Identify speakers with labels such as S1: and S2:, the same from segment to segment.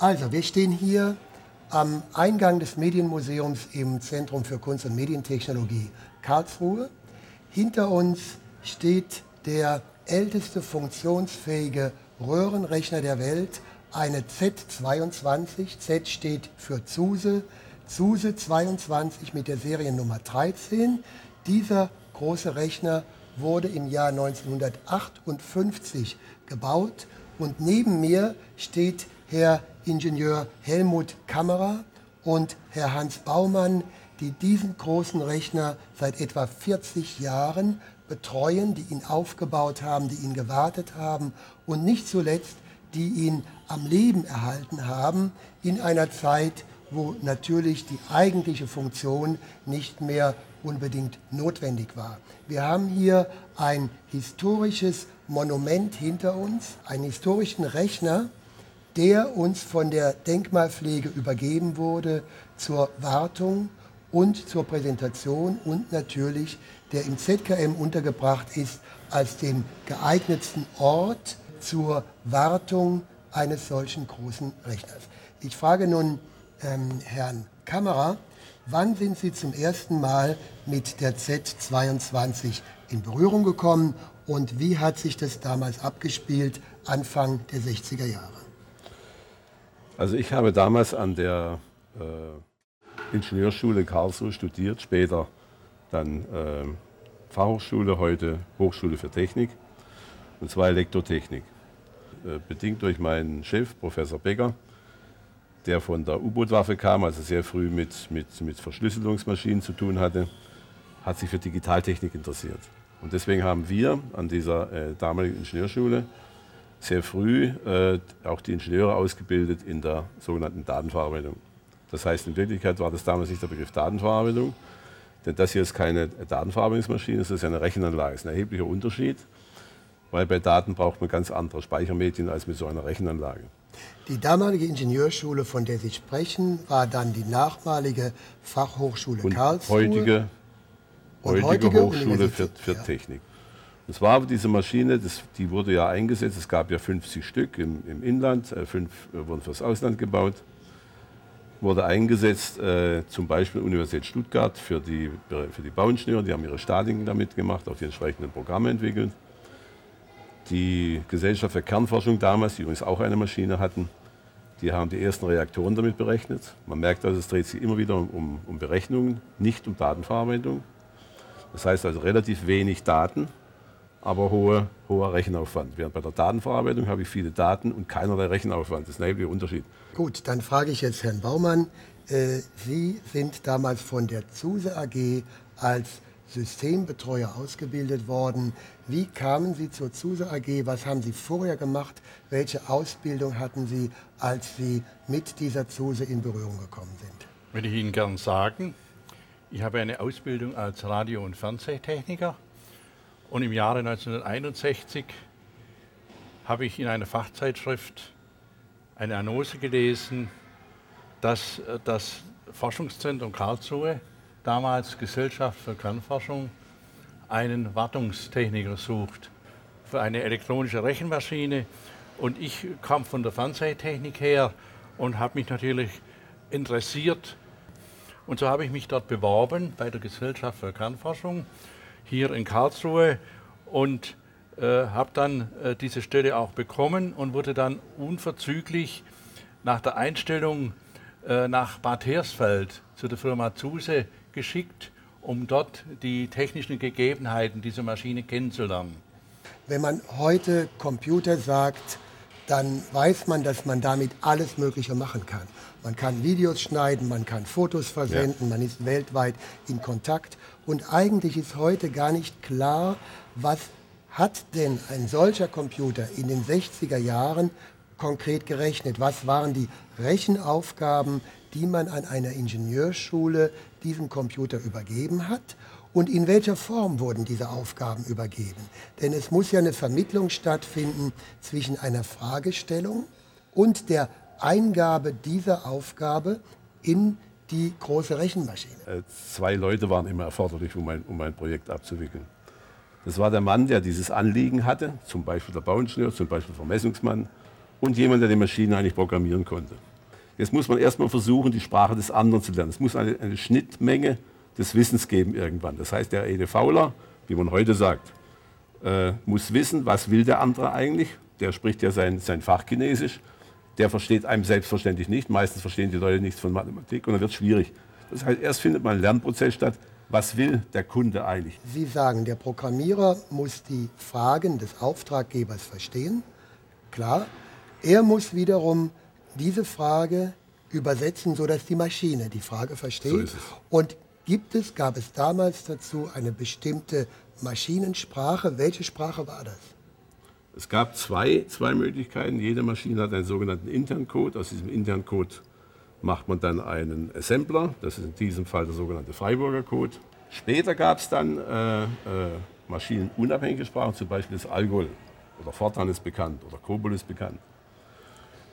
S1: Also, wir stehen hier am Eingang des Medienmuseums im Zentrum für Kunst und Medientechnologie Karlsruhe. Hinter uns steht der älteste funktionsfähige Röhrenrechner der Welt, eine Z22. Z steht für Zuse. Zuse 22 mit der Seriennummer 13. Dieser große Rechner wurde im Jahr 1958 gebaut und neben mir steht Herr Ingenieur Helmut Kammerer und Herr Hans Baumann, die diesen großen Rechner seit etwa 40 Jahren betreuen, die ihn aufgebaut haben, die ihn gewartet haben und nicht zuletzt, die ihn am Leben erhalten haben in einer Zeit, wo natürlich die eigentliche Funktion nicht mehr unbedingt notwendig war. Wir haben hier ein historisches Monument hinter uns, einen historischen Rechner, der uns von der Denkmalpflege übergeben wurde zur Wartung und zur Präsentation und natürlich der im ZKM untergebracht ist als den geeignetsten Ort zur Wartung eines solchen großen Rechners. Ich frage nun ähm, Herrn Kammerer, wann sind Sie zum ersten Mal mit der Z22 in Berührung gekommen und wie hat sich das damals abgespielt, Anfang der 60er Jahre?
S2: Also ich habe damals an der äh, Ingenieurschule Karlsruhe studiert, später dann äh, Fachhochschule, heute Hochschule für Technik, und zwar Elektrotechnik. Äh, bedingt durch meinen Chef, Professor Becker, der von der U-Boot-Waffe kam, also sehr früh mit, mit, mit Verschlüsselungsmaschinen zu tun hatte, hat sich für Digitaltechnik interessiert. Und deswegen haben wir an dieser äh, damaligen Ingenieurschule sehr früh äh, auch die Ingenieure ausgebildet in der sogenannten Datenverarbeitung. Das heißt, in Wirklichkeit war das damals nicht der Begriff Datenverarbeitung, denn das hier ist keine Datenverarbeitungsmaschine, das ist eine Rechenanlage. Das ist ein erheblicher Unterschied, weil bei Daten braucht man ganz andere Speichermedien als mit so einer Rechenanlage.
S1: Die damalige Ingenieurschule, von der Sie sprechen, war dann die nachmalige Fachhochschule
S2: Und
S1: Karlsruhe.
S2: heutige,
S1: Und
S2: heutige,
S1: heutige
S2: Hochschule für, für
S1: ja.
S2: Technik. Das war diese Maschine, das, die wurde ja eingesetzt. Es gab ja 50 Stück im, im Inland, äh, fünf äh, wurden fürs Ausland gebaut. Wurde eingesetzt, äh, zum Beispiel Universität Stuttgart für die, für die Bauingenieure, die haben ihre Statiken damit gemacht, auch die entsprechenden Programme entwickelt. Die Gesellschaft für Kernforschung damals, die übrigens auch eine Maschine hatten, die haben die ersten Reaktoren damit berechnet. Man merkt also, es dreht sich immer wieder um, um Berechnungen, nicht um Datenverarbeitung. Das heißt also relativ wenig Daten, aber hohe, hoher Rechenaufwand. Während bei der Datenverarbeitung habe ich viele Daten und keinerlei Rechenaufwand. Das ist ein erheblicher Unterschied.
S1: Gut, dann frage ich jetzt Herrn Baumann. Äh, Sie sind damals von der ZUSE AG als Systembetreuer ausgebildet worden. Wie kamen Sie zur ZUSE AG? Was haben Sie vorher gemacht? Welche Ausbildung hatten Sie, als Sie mit dieser ZUSE in Berührung gekommen sind?
S3: Würde ich Ihnen gern sagen. Ich habe eine Ausbildung als Radio- und Fernsehtechniker und im Jahre 1961 habe ich in einer Fachzeitschrift eine Annonce gelesen, dass äh, das Forschungszentrum Karlsruhe, damals Gesellschaft für Kernforschung, einen Wartungstechniker sucht für eine elektronische Rechenmaschine. Und ich kam von der Fernsehtechnik her und habe mich natürlich interessiert. Und so habe ich mich dort beworben bei der Gesellschaft für Kernforschung hier in Karlsruhe und äh, habe dann äh, diese Stelle auch bekommen und wurde dann unverzüglich nach der Einstellung äh, nach Bad Hersfeld zu der Firma Zuse geschickt, um dort die technischen Gegebenheiten dieser Maschine kennenzulernen.
S1: Wenn man heute Computer sagt, dann weiß man, dass man damit alles Mögliche machen kann. Man kann Videos schneiden, man kann Fotos versenden, man ist weltweit in Kontakt. Und eigentlich ist heute gar nicht klar, was hat denn ein solcher Computer in den 60er Jahren konkret gerechnet? Was waren die Rechenaufgaben, die man an einer Ingenieurschule diesem Computer übergeben hat? Und in welcher Form wurden diese Aufgaben übergeben? Denn es muss ja eine Vermittlung stattfinden zwischen einer Fragestellung und der Eingabe dieser Aufgabe in die große Rechenmaschine.
S2: Äh, Zwei Leute waren immer erforderlich, um ein, um ein Projekt abzuwickeln. Das war der Mann, der dieses Anliegen hatte, zum Beispiel der Bauingenieur, zum Beispiel der Vermessungsmann und jemand, der die Maschine eigentlich programmieren konnte. Jetzt muss man erstmal versuchen, die Sprache des anderen zu lernen. Es muss eine, eine Schnittmenge des Wissens geben irgendwann. Das heißt, der EDVler, wie man heute sagt, äh, muss wissen, was will der andere eigentlich. Der spricht ja sein, sein Fach Chinesisch. Der versteht einem selbstverständlich nicht. Meistens verstehen die Leute nichts von Mathematik und dann wird es schwierig. Das heißt, erst findet man einen Lernprozess statt. Was will der Kunde eigentlich?
S1: Sie sagen, der Programmierer muss die Fragen des Auftraggebers verstehen. Klar. Er muss wiederum diese Frage übersetzen, sodass die Maschine die Frage versteht.
S2: So
S1: und gibt es, gab es damals dazu eine bestimmte Maschinensprache? Welche Sprache war das?
S2: Es gab zwei, zwei Möglichkeiten. Jede Maschine hat einen sogenannten Interncode. Aus diesem Interncode macht man dann einen Assembler. Das ist in diesem Fall der sogenannte Freiburger Code. Später gab es dann äh, äh, maschinenunabhängige Sprachen, zum Beispiel das Algol oder Fortran ist bekannt oder Cobol ist bekannt.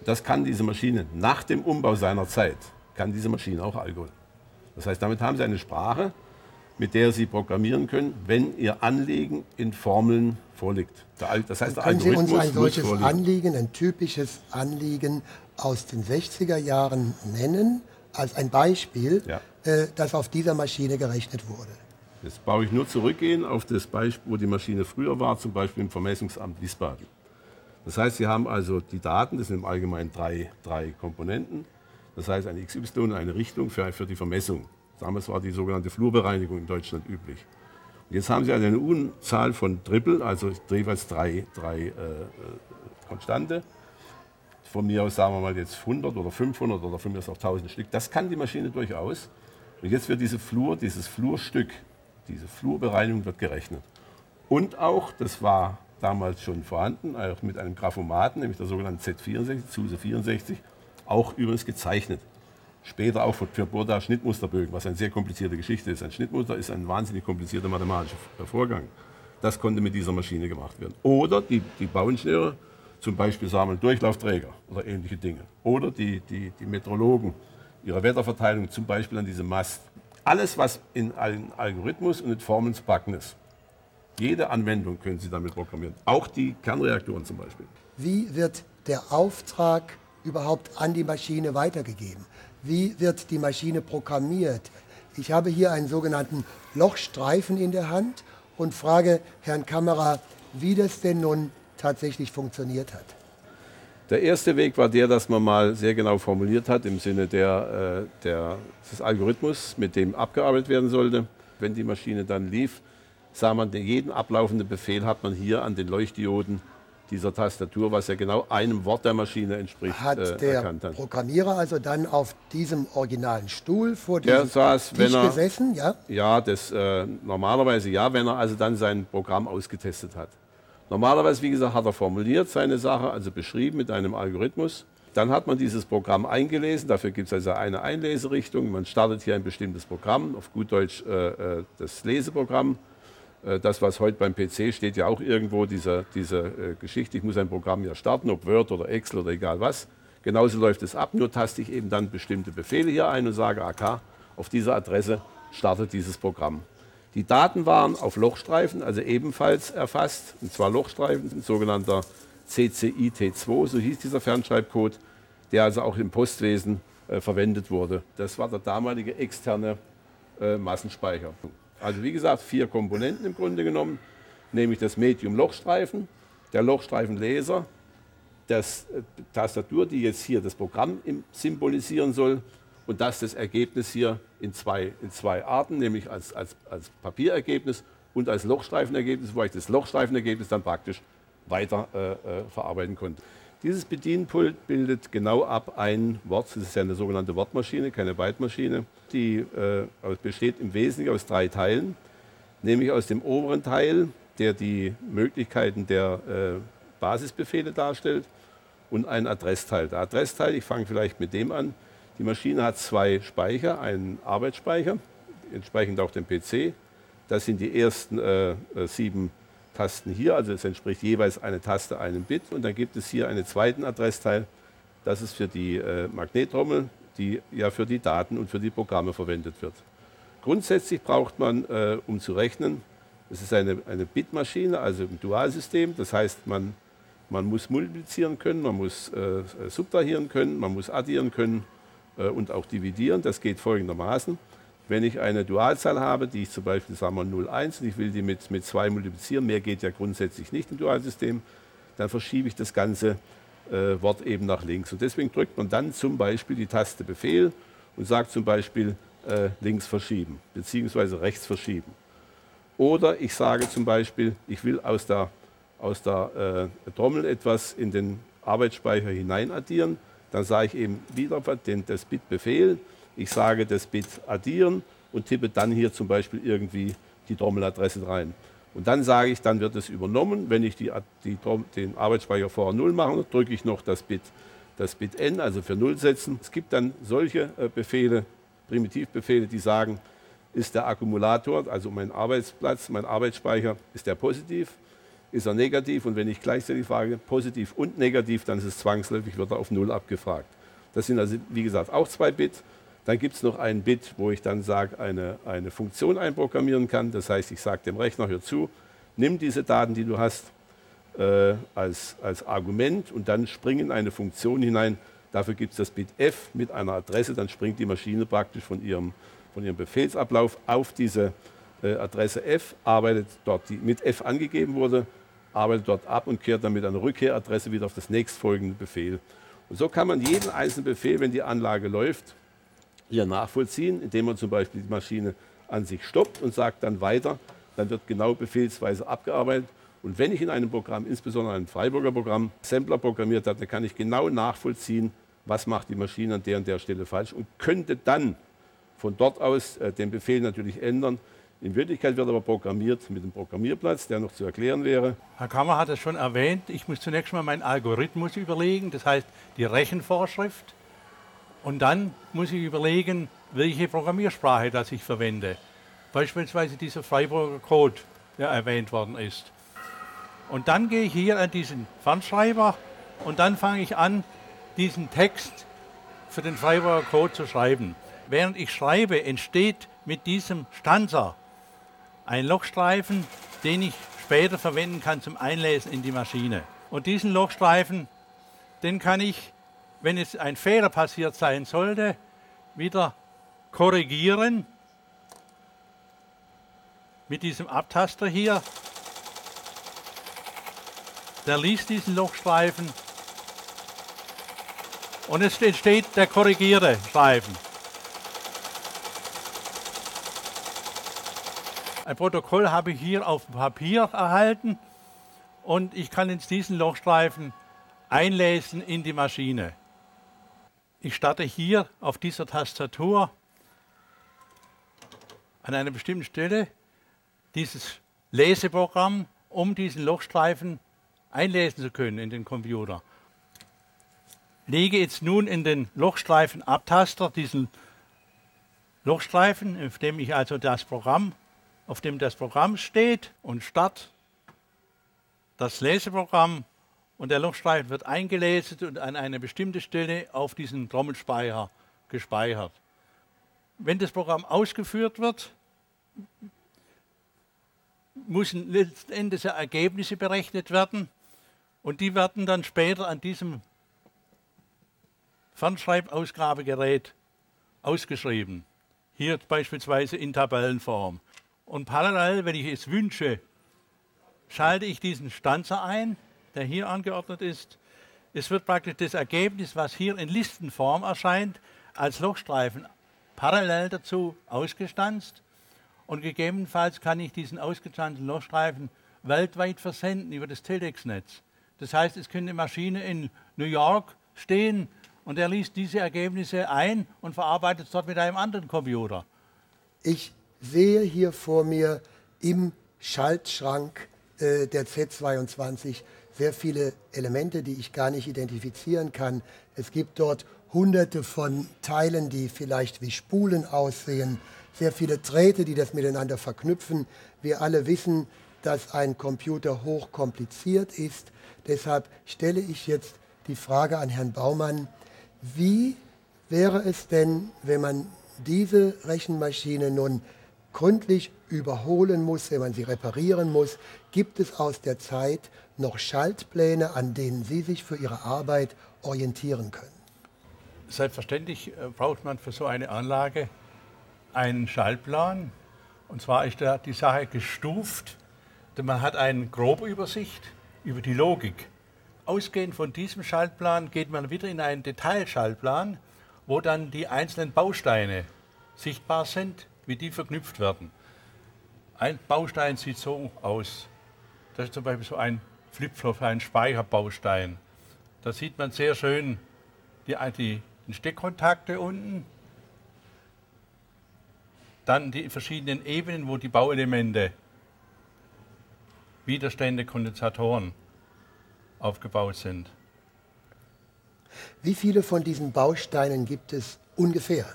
S2: Das kann diese Maschine nach dem Umbau seiner Zeit, kann diese Maschine auch Algol. Das heißt, damit haben Sie eine Sprache, mit der Sie programmieren können, wenn Ihr Anliegen in Formeln vorliegt.
S1: Das heißt, der können Sie uns ein solches Anliegen, ein typisches Anliegen aus den 60er Jahren nennen, als ein Beispiel, ja. äh, das auf dieser Maschine gerechnet wurde?
S2: Jetzt brauche ich nur zurückgehen auf das Beispiel, wo die Maschine früher war, zum Beispiel im Vermessungsamt Wiesbaden. Das heißt, Sie haben also die Daten, das sind im Allgemeinen drei, drei Komponenten. Das heißt, eine XY und eine Richtung für, für die Vermessung. Damals war die sogenannte Flurbereinigung in Deutschland üblich. Und jetzt haben Sie also eine Unzahl von Triple, also jeweils drei, drei äh, äh, Konstante. Von mir aus sagen wir mal jetzt 100 oder 500 oder von mir aus auch 1000 Stück. Das kann die Maschine durchaus. Und jetzt wird diese Flur, dieses Flurstück, diese Flurbereinigung wird gerechnet. Und auch, das war damals schon vorhanden, auch mit einem Graphomaten, nämlich der sogenannten Z64, SUSE 64, auch übrigens gezeichnet. Später auch für Burda Schnittmusterbögen, was eine sehr komplizierte Geschichte ist. Ein Schnittmuster ist ein wahnsinnig komplizierter mathematischer Vorgang. Das konnte mit dieser Maschine gemacht werden. Oder die, die Bauingenieure, zum Beispiel sammeln Durchlaufträger oder ähnliche Dinge. Oder die, die, die Meteorologen, ihre Wetterverteilung zum Beispiel an diesem Mast. Alles, was in einen Algorithmus und in Formeln zu packen ist. Jede Anwendung können Sie damit programmieren. Auch die Kernreaktoren zum Beispiel.
S1: Wie wird der Auftrag überhaupt an die Maschine weitergegeben? Wie wird die Maschine programmiert? Ich habe hier einen sogenannten Lochstreifen in der Hand und frage Herrn Kammerer, wie das denn nun tatsächlich funktioniert hat.
S2: Der erste Weg war der, dass man mal sehr genau formuliert hat im Sinne der, äh, der, des Algorithmus, mit dem abgearbeitet werden sollte. Wenn die Maschine dann lief, sah man, jeden ablaufenden Befehl hat man hier an den Leuchtdioden dieser Tastatur, was ja genau einem Wort der Maschine entspricht.
S1: Hat äh, der hat. Programmierer also dann auf diesem originalen Stuhl vor
S2: diesem der saß,
S1: Tisch
S2: er,
S1: gesessen? Ja,
S2: ja das, äh, normalerweise ja, wenn er also dann sein Programm ausgetestet hat. Normalerweise, wie gesagt, hat er formuliert seine Sache, also beschrieben mit einem Algorithmus. Dann hat man dieses Programm eingelesen, dafür gibt es also eine Einleserichtung. Man startet hier ein bestimmtes Programm, auf gut Deutsch äh, äh das Leseprogramm das, was heute beim PC steht, ja auch irgendwo, diese, diese äh, Geschichte, ich muss ein Programm ja starten, ob Word oder Excel oder egal was. Genauso läuft es ab, nur taste ich eben dann bestimmte Befehle hier ein und sage, AK, auf dieser Adresse startet dieses Programm. Die Daten waren auf Lochstreifen, also ebenfalls erfasst, und zwar Lochstreifen, ein sogenannter CCIT2, so hieß dieser Fernschreibcode, der also auch im Postwesen äh, verwendet wurde. Das war der damalige externe äh, Massenspeicher. Also wie gesagt, vier Komponenten im Grunde genommen, nämlich das Medium-Lochstreifen, der Lochstreifenleser, das äh, Tastatur, die jetzt hier das Programm symbolisieren soll und das das Ergebnis hier in zwei, in zwei Arten, nämlich als, als, als Papierergebnis und als Lochstreifenergebnis, wo ich das Lochstreifenergebnis dann praktisch weiter äh, äh, verarbeiten konnte. Dieses Bedienpult bildet genau ab ein Wort, das ist ja eine sogenannte Wortmaschine, keine Bytemaschine. Die äh, besteht im Wesentlichen aus drei Teilen, nämlich aus dem oberen Teil, der die Möglichkeiten der äh, Basisbefehle darstellt, und ein Adressteil. Der Adressteil, ich fange vielleicht mit dem an, die Maschine hat zwei Speicher, einen Arbeitsspeicher, entsprechend auch den PC. Das sind die ersten äh, äh sieben Tasten hier, also es entspricht jeweils eine Taste einem Bit. Und dann gibt es hier einen zweiten Adressteil, das ist für die äh, Magnettrommel, die ja für die Daten und für die Programme verwendet wird. Grundsätzlich braucht man, äh, um zu rechnen, es ist eine, eine Bitmaschine, also ein Dualsystem, das heißt, man, man muss multiplizieren können, man muss äh, subtrahieren können, man muss addieren können äh, und auch dividieren. Das geht folgendermaßen. Wenn ich eine Dualzahl habe, die ich zum Beispiel sagen wir 0,1 und ich will die mit, mit 2 multiplizieren, mehr geht ja grundsätzlich nicht im Dualsystem, dann verschiebe ich das ganze äh, Wort eben nach links. Und deswegen drückt man dann zum Beispiel die Taste Befehl und sagt zum Beispiel äh, links verschieben beziehungsweise rechts verschieben. Oder ich sage zum Beispiel, ich will aus der, aus der äh, Trommel etwas in den Arbeitsspeicher hinein addieren. Dann sage ich eben wieder den, das Bit Befehl. Ich sage das Bit addieren und tippe dann hier zum Beispiel irgendwie die Trommeladresse rein. Und dann sage ich, dann wird es übernommen. Wenn ich die, die, den Arbeitsspeicher vorher 0 mache, drücke ich noch das Bit, das Bit n, also für 0 setzen. Es gibt dann solche äh, Befehle, Primitivbefehle, die sagen, ist der Akkumulator, also mein Arbeitsplatz, mein Arbeitsspeicher, ist der positiv, ist er negativ und wenn ich gleichzeitig frage, positiv und negativ, dann ist es zwangsläufig, wird er auf 0 abgefragt. Das sind also, wie gesagt, auch zwei Bit. Dann gibt es noch ein Bit, wo ich dann sage, eine, eine Funktion einprogrammieren kann. Das heißt, ich sage dem Rechner, hör zu, nimm diese Daten, die du hast, äh, als, als Argument und dann spring in eine Funktion hinein. Dafür gibt es das Bit f mit einer Adresse, dann springt die Maschine praktisch von ihrem von ihrem Befehlsablauf auf diese äh, Adresse F, arbeitet dort, die mit F angegeben wurde, arbeitet dort ab und kehrt dann mit einer Rückkehradresse wieder auf das nächstfolgende Befehl. Und so kann man jeden einzelnen Befehl, wenn die Anlage läuft, hier nachvollziehen, indem man zum Beispiel die Maschine an sich stoppt und sagt dann weiter, dann wird genau befehlsweise abgearbeitet. Und wenn ich in einem Programm, insbesondere einem Freiburger Programm, Sampler programmiert habe, dann kann ich genau nachvollziehen, was macht die Maschine an der und der Stelle falsch und könnte dann von dort aus äh, den Befehl natürlich ändern. In Wirklichkeit wird aber programmiert mit dem Programmierplatz, der noch zu erklären wäre.
S3: Herr Kammer hat es schon erwähnt, ich muss zunächst mal meinen Algorithmus überlegen, das heißt die Rechenvorschrift. Und dann muss ich überlegen, welche Programmiersprache das ich verwende. Beispielsweise dieser Freiburger Code, der erwähnt worden ist. Und dann gehe ich hier an diesen Fernschreiber und dann fange ich an, diesen Text für den Freiburger Code zu schreiben während ich schreibe, entsteht mit diesem Stanzer ein Lochstreifen, den ich später verwenden kann zum Einlesen in die Maschine. Und diesen Lochstreifen, den kann ich, wenn es ein Fehler passiert sein sollte, wieder korrigieren mit diesem Abtaster hier. Der liest diesen Lochstreifen und es entsteht der korrigierte Streifen. Ein Protokoll habe ich hier auf Papier erhalten und ich kann jetzt diesen Lochstreifen einlesen in die Maschine. Ich starte hier auf dieser Tastatur an einer bestimmten Stelle dieses Leseprogramm, um diesen Lochstreifen einlesen zu können in den Computer. Lege jetzt nun in den Lochstreifen-Abtaster diesen Lochstreifen, auf dem ich also das Programm auf dem das Programm steht und Start das Leseprogramm und der Lochstreifen wird eingelesen und an eine bestimmte Stelle auf diesen Trommelspeicher gespeichert. Wenn das Programm ausgeführt wird, müssen letztendlich Ergebnisse berechnet werden und die werden dann später an diesem Fernschreibausgabegerät ausgeschrieben. Hier beispielsweise in Tabellenform. Und parallel, wenn ich es wünsche, schalte ich diesen Stanzer ein, der hier angeordnet ist. Es wird praktisch das Ergebnis, was hier in Listenform erscheint, als Lochstreifen parallel dazu ausgestanzt. Und gegebenenfalls kann ich diesen ausgestanzten Lochstreifen weltweit versenden über das Telex-Netz. Das heißt, es könnte eine Maschine in New York stehen und er liest diese Ergebnisse ein und verarbeitet es dort mit einem anderen Computer.
S1: Ich sehe hier vor mir im Schaltschrank äh, der Z22 sehr viele Elemente, die ich gar nicht identifizieren kann. Es gibt dort hunderte von Teilen, die vielleicht wie Spulen aussehen, sehr viele Drähte, die das miteinander verknüpfen. Wir alle wissen, dass ein Computer hochkompliziert ist. Deshalb stelle ich jetzt die Frage an Herrn Baumann, wie wäre es denn, wenn man diese Rechenmaschine nun gründlich überholen muss, wenn man sie reparieren muss, gibt es aus der Zeit noch Schaltpläne, an denen Sie sich für Ihre Arbeit orientieren können?
S3: selbstverständlich äh, braucht man für so eine Anlage einen Schaltplan. Und zwar ist da die Sache gestuft. Denn man hat eine grobe Übersicht über die Logik. Ausgehend von diesem Schaltplan geht man wieder in einen Detailschaltplan, wo dann die einzelnen Bausteine sichtbar sind, wie die verknüpft werden. Ein Baustein sieht so aus. Das ist zum Beispiel so ein Flipflop, ein Speicherbaustein. Da sieht man sehr schön die, die, Steckkontakte unten, dann die verschiedenen Ebenen, wo die Bauelemente, Widerstände, Kondensatoren aufgebaut sind.
S1: Wie viele von diesen Bausteinen gibt es ungefähr?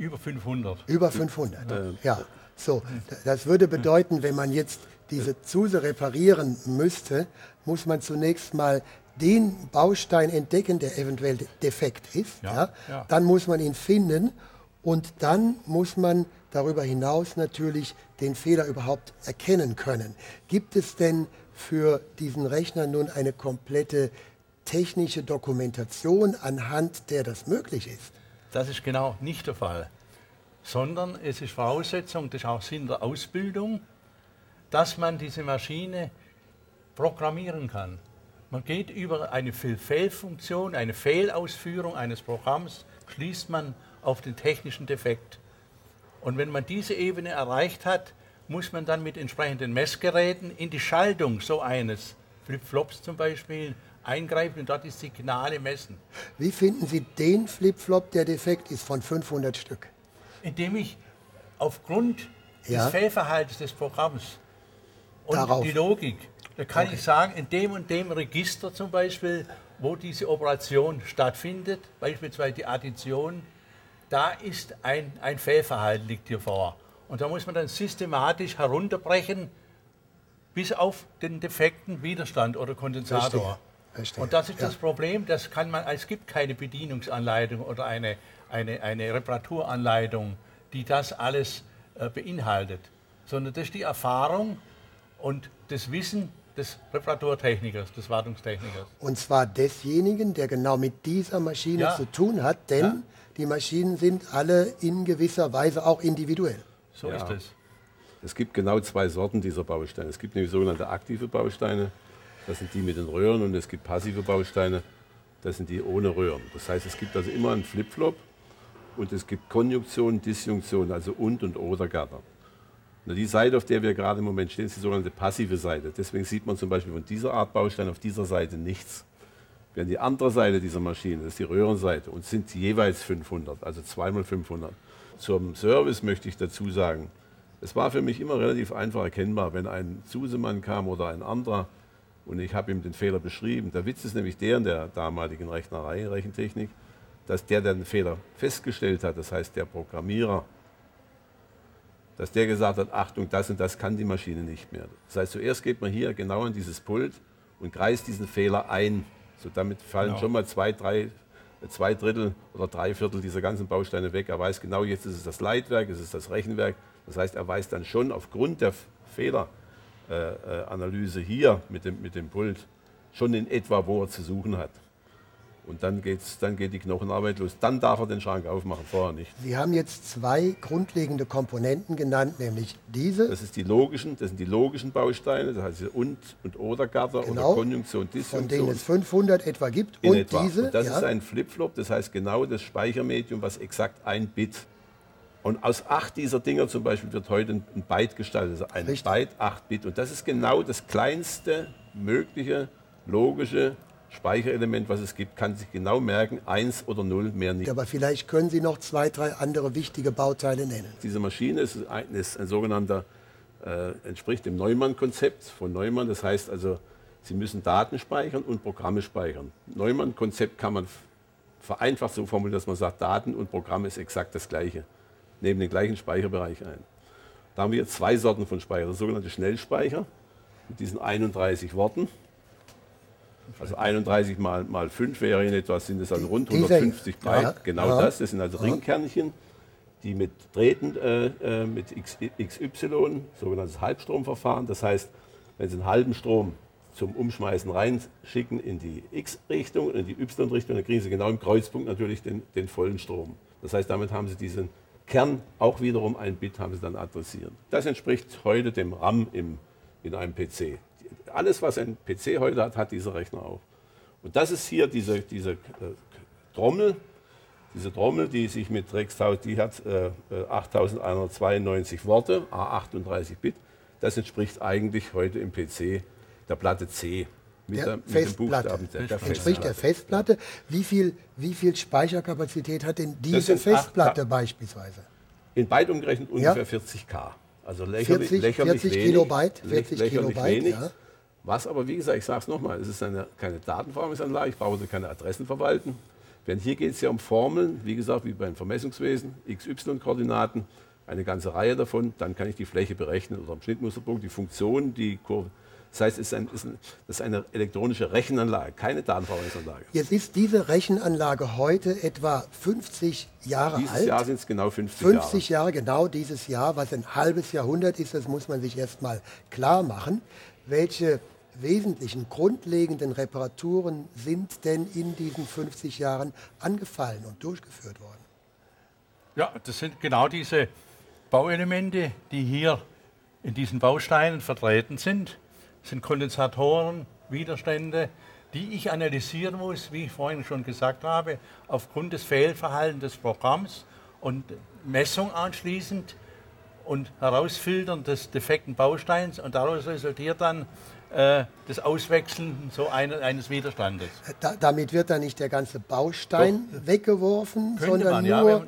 S3: Über 500.
S1: Über 500, äh, ja. So, das würde bedeuten, wenn man jetzt diese Zuse reparieren müsste, muss man zunächst mal den Baustein entdecken, der eventuell defekt ist. Ja, ja. ja. Dann muss man ihn finden und dann muss man darüber hinaus natürlich den Fehler überhaupt erkennen können. Gibt es denn für diesen Rechner nun eine komplette technische Dokumentation, anhand der das möglich ist?
S3: Das ist genau nicht der Fall, sondern es ist Voraussetzung, das ist auch Sinn der Ausbildung, dass man diese Maschine programmieren kann. Man geht über eine Fehlfunktion, eine Fehlausführung eines Programms, schließt man auf den technischen Defekt. Und wenn man diese Ebene erreicht hat, muss man dann mit entsprechenden Messgeräten in die Schaltung so eines Flipflops zum Beispiel eingreifen und dort die Signale messen.
S1: Wie finden Sie den Flipflop, der defekt ist, von 500 Stück?
S3: Indem ich aufgrund ja. des Fehlverhaltens des Programms und Darauf. die Logik da kann okay. ich sagen, in dem und dem Register zum Beispiel, wo diese Operation stattfindet, beispielsweise die Addition, da ist ein, ein Fehlverhalten liegt hier vor. Und da muss man dann systematisch herunterbrechen bis auf den defekten Widerstand oder Kondensator. Verstehe. Verstehe. Und das ist ja. das Problem, das kann man, es gibt keine Bedienungsanleitung oder eine, eine, eine Reparaturanleitung, die das alles äh, beinhaltet, sondern das ist die Erfahrung und das Wissen des Reparaturtechnikers, des Wartungstechnikers.
S1: Und zwar desjenigen, der genau mit dieser Maschine ja. zu tun hat, denn ja. die Maschinen sind alle in gewisser Weise auch individuell.
S3: So ja. ist es.
S2: Es gibt genau zwei Sorten dieser Bausteine. Es gibt nämlich sogenannte aktive Bausteine, das sind die mit den Röhren, und es gibt passive Bausteine, das sind die ohne Röhren. Das heißt, es gibt also immer einen Flipflop und es gibt Konjunktion, Disjunktion, also und und oder Gatter. Die Seite, auf der wir gerade im Moment stehen, ist die sogenannte passive Seite. Deswegen sieht man zum Beispiel von dieser Art Baustein auf dieser Seite nichts. Während die andere Seite dieser Maschine, das ist die Röhrenseite, und sind jeweils 500, also zweimal 500. Zum Service möchte ich dazu sagen, es war für mich immer relativ einfach erkennbar, wenn ein Zusemann kam oder ein anderer und ich habe ihm den Fehler beschrieben. Der Witz ist nämlich der in der damaligen Rechnerei, Rechentechnik, dass der, der den Fehler festgestellt hat, das heißt der Programmierer, dass der gesagt hat, Achtung, das und das kann die Maschine nicht mehr. Das heißt, zuerst geht man hier genau an dieses Pult und kreist diesen Fehler ein. So damit fallen genau. schon mal zwei, drei, zwei Drittel oder drei Viertel dieser ganzen Bausteine weg. Er weiß genau, jetzt ist es das Leitwerk, es ist das Rechenwerk. Das heißt, er weiß dann schon aufgrund der Fehleranalyse äh, hier mit dem, mit dem Pult schon in etwa, wo er zu suchen hat. Und dann, geht's, dann geht die Knochenarbeit los. Dann darf er den Schrank aufmachen, vorher nicht.
S1: Sie haben jetzt zwei grundlegende Komponenten genannt, nämlich diese.
S2: Das, ist die logischen, das sind die logischen Bausteine, das heißt und und oder Gatter genau, oder Konjunktion, Disjunktion.
S1: Von denen es 500 etwa gibt.
S2: Und etwa. diese. Und das ja. ist ein Flipflop, das heißt genau das Speichermedium, was exakt ein Bit. Und aus acht dieser Dinger zum Beispiel wird heute ein Byte gestaltet, also ein Richtig. Byte, acht Bit. Und das ist genau das kleinste mögliche logische Speicherelement, was es gibt, kann sich genau merken, 1 oder 0, mehr nicht.
S1: Aber vielleicht können Sie noch zwei, drei andere wichtige Bauteile nennen.
S2: Diese Maschine ist ein, ist ein sogenannter, äh, entspricht dem Neumann-Konzept von Neumann. Das heißt also, Sie müssen Daten speichern und Programme speichern. Neumann-Konzept kann man vereinfacht so formulieren, dass man sagt, Daten und Programm ist exakt das Gleiche, nehmen den gleichen Speicherbereich ein. Da haben wir zwei Sorten von Speicher, der sogenannte Schnellspeicher mit diesen 31 Worten also 31 mal, mal 5 wäre in etwa, sind es dann rund 150 breit. Ja, genau ja, das. Das sind also Ringkernchen, die mit Drähten äh, äh mit XY, sogenanntes Halbstromverfahren. Das heißt, wenn Sie einen halben Strom zum Umschmeißen reinschicken in die X-Richtung und in die Y-Richtung, dann kriegen Sie genau im Kreuzpunkt natürlich den, den vollen Strom. Das heißt, damit haben Sie diesen Kern auch wiederum ein Bit haben Sie dann adressiert. Das entspricht heute dem RAM im, in einem PC. Alles, was ein PC heute hat, hat dieser Rechner auch. Und das ist hier diese, diese äh, Trommel, diese Trommel, die sich mit die hat äh, 8192 Worte, A38 Bit. Das entspricht eigentlich heute im PC der Platte C.
S1: Mit der, der mit Festplatte. Der, der entspricht der Festplatte. Wie viel, wie viel Speicherkapazität hat denn diese Festplatte beispielsweise?
S2: In Byte umgerechnet ungefähr ja? 40k. Also lächerlich, 40, lächerlich 40 wenig,
S1: Kilobyte, 40
S2: lächerlich
S1: Kilobyte,
S2: wenig. Ja. Was aber, wie gesagt, ich sage es nochmal, es ist eine, keine Datenverarbeitungsanlage, ich brauche also keine Adressen verwalten. Denn hier geht es ja um Formeln, wie gesagt, wie beim Vermessungswesen, XY-Koordinaten, eine ganze Reihe davon. Dann kann ich die Fläche berechnen oder am Schnittmusterpunkt, die Funktion, die Kurve. Das heißt, es ist, ein, ist ein, das ist eine elektronische Rechenanlage, keine Datenverarbeitungsanlage.
S1: Jetzt ist diese Rechenanlage heute etwa 50 Jahre
S2: dieses
S1: alt.
S2: Dieses Jahr sind es genau 50,
S1: 50 Jahre. Jahre, genau dieses Jahr, was ein halbes Jahrhundert ist, das muss man sich erst mal klar machen. Welche wesentlichen, grundlegenden Reparaturen sind denn in diesen 50 Jahren angefallen und durchgeführt worden?
S3: Ja, das sind genau diese Bauelemente, die hier in diesen Bausteinen vertreten sind. Sind Kondensatoren, Widerstände, die ich analysieren muss, wie ich vorhin schon gesagt habe, aufgrund des Fehlverhaltens des Programms und Messung anschließend und Herausfiltern des defekten Bausteins und daraus resultiert dann äh, das Auswechseln so eine, eines Widerstandes.
S1: Da, damit wird dann nicht der ganze Baustein Doch. weggeworfen, sondern man, nur ja,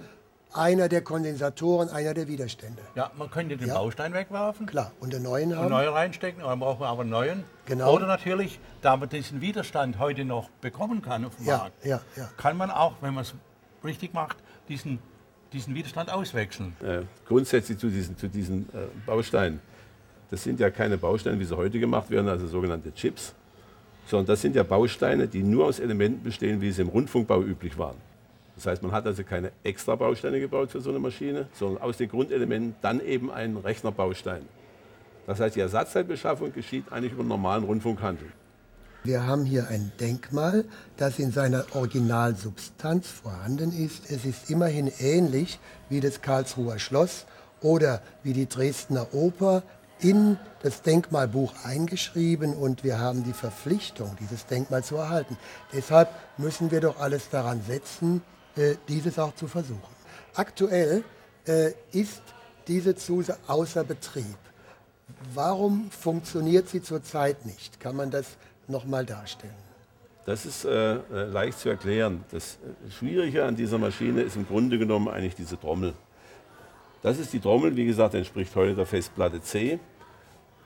S1: einer der Kondensatoren, einer der Widerstände.
S3: Ja, man könnte den ja. Baustein wegwerfen.
S1: Klar, und den neuen haben.
S3: einen neuen reinstecken, dann brauchen wir aber einen neuen.
S1: Genau.
S3: Oder natürlich, da man diesen Widerstand heute noch bekommen kann auf dem
S1: ja,
S3: Markt,
S1: ja, ja.
S3: kann man auch, wenn man es richtig macht, diesen, diesen Widerstand auswechseln.
S2: Äh, grundsätzlich zu diesen, zu diesen äh, Bausteinen das sind ja keine Bausteine, wie sie heute gemacht werden, also sogenannte Chips, sondern das sind ja Bausteine, die nur aus Elementen bestehen, wie sie im Rundfunkbau üblich waren. Das heißt, man hat also keine extra Bausteine gebaut für so eine Maschine, sondern aus den Grundelementen dann eben einen Rechnerbaustein. Das heißt, die Ersatzteilbeschaffung geschieht eigentlich über den normalen Rundfunkhandel.
S1: Wir haben hier ein Denkmal, das in seiner Originalsubstanz vorhanden ist. Es ist immerhin ähnlich wie das Karlsruher Schloss oder wie die Dresdner Oper in das Denkmalbuch eingeschrieben und wir haben die Verpflichtung, dieses Denkmal zu erhalten. Deshalb müssen wir doch alles daran setzen, dieses auch zu versuchen. Aktuell äh, ist diese Zuse außer Betrieb. Warum funktioniert sie zurzeit nicht? Kann man das nochmal darstellen?
S2: Das ist äh, äh, leicht zu erklären. Das äh, Schwierige an dieser Maschine ist im Grunde genommen eigentlich diese Trommel. Das ist die Trommel, wie gesagt, entspricht heute der Festplatte C.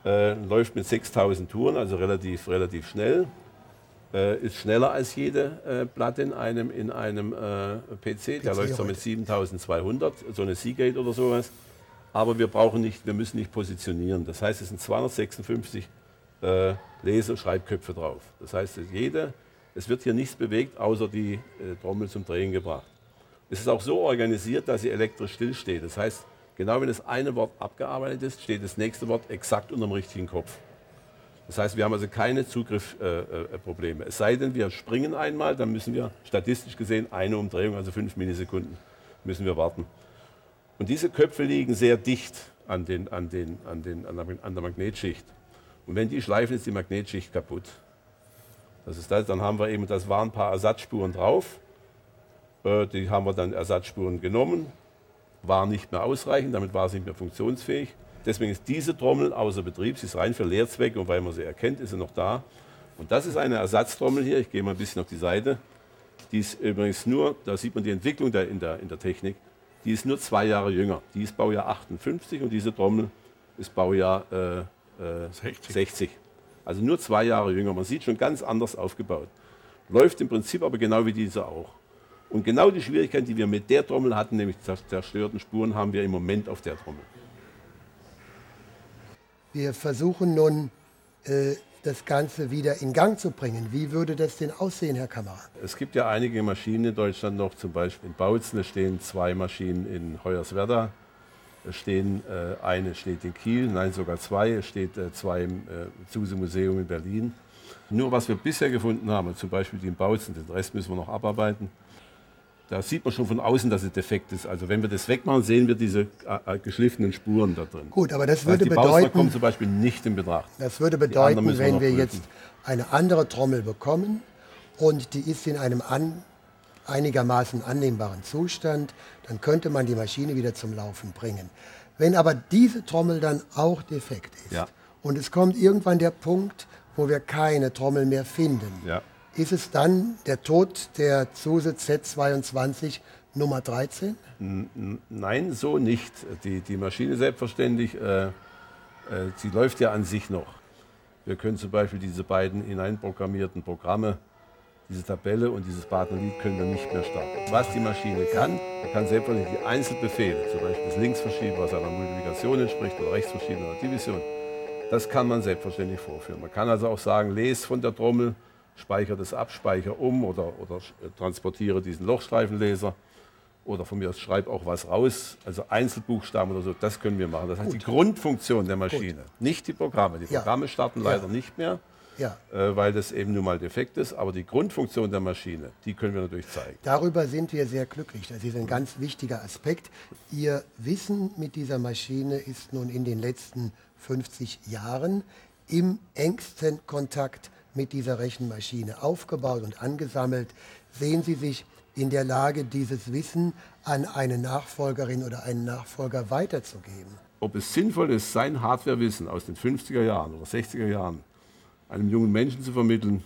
S2: Äh, läuft mit 6000 Touren, also relativ, relativ schnell. Äh, ist schneller als jede äh, Platte in einem, in einem äh, PC. Der PC läuft so mit 7200, so eine Seagate oder sowas. Aber wir brauchen nicht, wir müssen nicht positionieren. Das heißt, es sind 256 äh, Leser, Schreibköpfe drauf. Das heißt, jede, es wird hier nichts bewegt, außer die äh, Trommel zum Drehen gebracht. Es ist auch so organisiert, dass sie elektrisch stillsteht. Das heißt, Genau wenn das eine Wort abgearbeitet ist, steht das nächste Wort exakt unter dem richtigen Kopf. Das heißt, wir haben also keine Zugriffsprobleme. Äh, äh, es sei denn, wir springen einmal, dann müssen wir statistisch gesehen eine Umdrehung, also fünf Millisekunden, müssen wir warten. Und diese Köpfe liegen sehr dicht an, den, an, den, an, den, an der Magnetschicht. Und wenn die schleifen, ist die Magnetschicht kaputt. Das ist das, dann haben wir eben, das waren ein paar Ersatzspuren drauf. Äh, die haben wir dann Ersatzspuren genommen, war nicht mehr ausreichend, damit war sie nicht mehr funktionsfähig. Deswegen ist diese Trommel außer Betrieb, sie ist rein für Lehrzwecke und weil man sie erkennt, ist sie noch da. Und das ist eine Ersatztrommel hier, ich gehe mal ein bisschen auf die Seite. Die ist übrigens nur, da sieht man die Entwicklung da in, der, in der Technik, die ist nur zwei Jahre jünger. Die ist Baujahr 58 und diese Trommel ist Baujahr äh, äh, 60. 60. Also nur zwei Jahre jünger. Man sieht schon ganz anders aufgebaut. Läuft im Prinzip aber genau wie diese auch. Und genau die Schwierigkeit, die wir mit der Trommel hatten, nämlich zerstörten Spuren, haben wir im Moment auf der Trommel.
S1: Wir versuchen nun, äh, das Ganze wieder in Gang zu bringen. Wie würde das denn aussehen, Herr Kammerer?
S2: Es gibt ja einige Maschinen in Deutschland noch, zum Beispiel in Bautzen, stehen zwei Maschinen in Hoyerswerda, stehen, äh, eine steht in Kiel, nein sogar zwei, es steht äh, zwei im äh, Zuse Museum in Berlin. Nur was wir bisher gefunden haben, zum Beispiel die im Bautzen, den Rest müssen wir noch abarbeiten, da sieht man schon von außen, dass es defekt ist. Also wenn wir das wegmachen, sehen wir diese äh, äh geschliffenen Spuren da drin.
S1: Gut, aber das würde
S2: die
S1: bedeuten,
S2: kommen zum Beispiel nicht in Betracht.
S1: Das würde bedeuten, wir wenn wir prüfen. jetzt eine andere Trommel bekommen und die ist in einem an, einigermaßen annehmbaren Zustand, dann könnte man die Maschine wieder zum Laufen bringen. Wenn aber diese Trommel dann auch defekt ist
S2: ja.
S1: und es kommt irgendwann der Punkt, wo wir keine Trommel mehr finden,
S2: ja.
S1: Ist es dann der Tod der Zuse Z22 Nummer 13?
S2: Nein, so nicht. Die, die Maschine selbstverständlich, äh, äh, sie läuft ja an sich noch. Wir können zum Beispiel diese beiden hineinprogrammierten Programme, diese Tabelle und dieses Partnerlied können wir nicht mehr starten. Was die Maschine kann, kann selbstverständlich die Einzelbefehle, zum Beispiel das Linksverschieben, was einer Multiplikation entspricht, oder Rechtsverschieben oder Division, das kann man selbstverständlich vorführen. Man kann also auch sagen, lese von der Trommel, speichere das ab, speichere um oder, oder transportiere diesen Lochstreifenleser oder von mir aus schreibe auch was raus, also Einzelbuchstaben oder so, das können wir machen. Das heißt, Gut. die Grundfunktion der Maschine, Gut. nicht die Programme. Die Programme ja. starten leider ja. nicht mehr,
S1: ja.
S2: äh, weil das eben nun mal defekt ist, aber die Grundfunktion der Maschine, die können wir natürlich zeigen.
S1: Darüber sind wir sehr glücklich. Das ist ein ganz wichtiger Aspekt. Ihr Wissen mit dieser Maschine ist nun in den letzten 50 Jahren im engsten Kontakt mit dieser Rechenmaschine aufgebaut und angesammelt. Sehen Sie sich in der Lage, dieses Wissen an eine Nachfolgerin oder einen Nachfolger weiterzugeben?
S2: Ob es sinnvoll ist, sein Hardwarewissen aus den 50er Jahren oder 60er Jahren einem jungen Menschen zu vermitteln,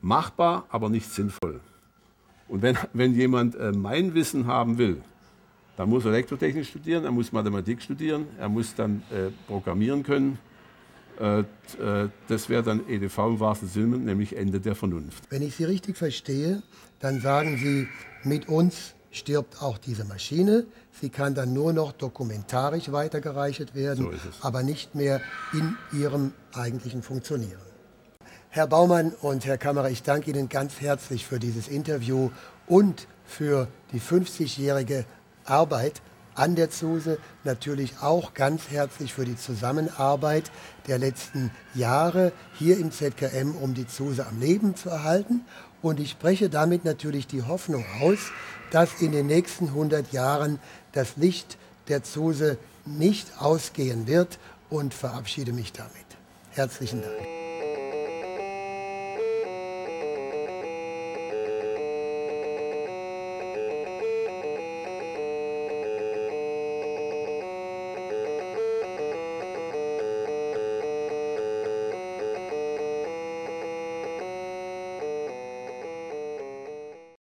S2: machbar, aber nicht sinnvoll. Und wenn, wenn jemand äh, mein Wissen haben will, dann muss er Elektrotechnik studieren, er muss Mathematik studieren, er muss dann äh, programmieren können. Äh, äh das wäre dann EDV im wahrsten Sinne, nämlich Ende der Vernunft.
S1: Wenn ich Sie richtig verstehe, dann sagen Sie, mit uns stirbt auch diese Maschine. Sie kann dann nur noch dokumentarisch weitergereicht werden, so aber nicht mehr in ihrem eigentlichen Funktionieren. Herr Baumann und Herr Kammerer, ich danke Ihnen ganz herzlich für dieses Interview und für die 50-jährige Arbeit an der ZUSE. Natürlich auch ganz herzlich für die Zusammenarbeit der letzten Jahre hier im ZKM, um die ZUSE am Leben zu erhalten. Und ich spreche damit natürlich die Hoffnung aus, dass in den nächsten 100 Jahren das Licht der ZUSE nicht ausgehen wird und verabschiede mich damit. Herzlichen Dank.